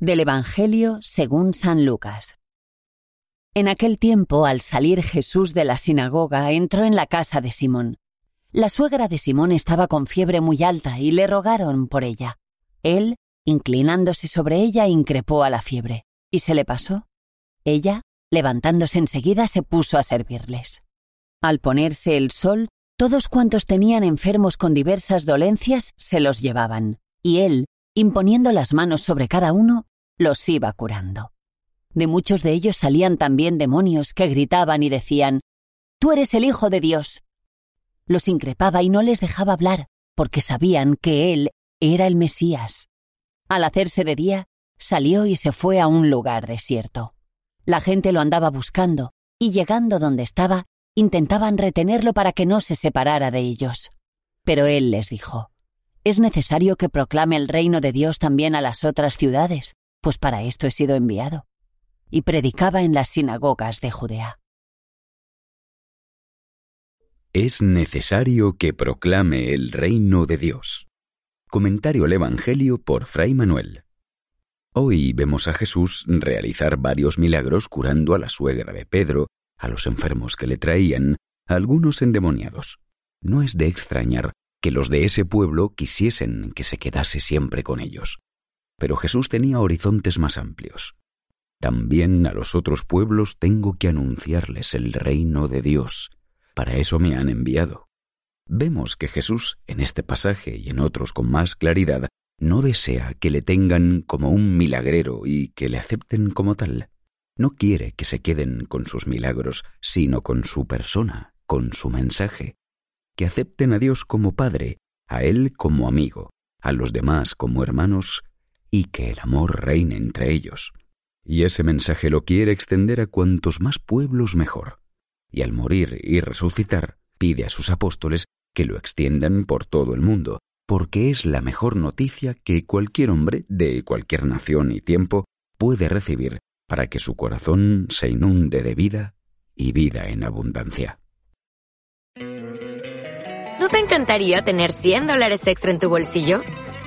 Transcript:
Del Evangelio según San Lucas. En aquel tiempo, al salir Jesús de la sinagoga, entró en la casa de Simón. La suegra de Simón estaba con fiebre muy alta y le rogaron por ella. Él, inclinándose sobre ella, increpó a la fiebre, y se le pasó. Ella, levantándose enseguida, se puso a servirles. Al ponerse el sol, todos cuantos tenían enfermos con diversas dolencias se los llevaban, y él, imponiendo las manos sobre cada uno, los iba curando. De muchos de ellos salían también demonios que gritaban y decían, Tú eres el Hijo de Dios. Los increpaba y no les dejaba hablar, porque sabían que Él era el Mesías. Al hacerse de día, salió y se fue a un lugar desierto. La gente lo andaba buscando, y llegando donde estaba, intentaban retenerlo para que no se separara de ellos. Pero Él les dijo, Es necesario que proclame el reino de Dios también a las otras ciudades, pues para esto he sido enviado. Y predicaba en las sinagogas de Judea. Es necesario que proclame el reino de Dios. Comentario al Evangelio por Fray Manuel. Hoy vemos a Jesús realizar varios milagros curando a la suegra de Pedro, a los enfermos que le traían, a algunos endemoniados. No es de extrañar que los de ese pueblo quisiesen que se quedase siempre con ellos. Pero Jesús tenía horizontes más amplios. También a los otros pueblos tengo que anunciarles el reino de Dios. Para eso me han enviado. Vemos que Jesús, en este pasaje y en otros con más claridad, no desea que le tengan como un milagrero y que le acepten como tal. No quiere que se queden con sus milagros, sino con su persona, con su mensaje. Que acepten a Dios como Padre, a Él como amigo, a los demás como hermanos, y que el amor reine entre ellos. Y ese mensaje lo quiere extender a cuantos más pueblos mejor. Y al morir y resucitar, pide a sus apóstoles que lo extiendan por todo el mundo, porque es la mejor noticia que cualquier hombre de cualquier nación y tiempo puede recibir para que su corazón se inunde de vida y vida en abundancia. ¿No te encantaría tener 100 dólares extra en tu bolsillo?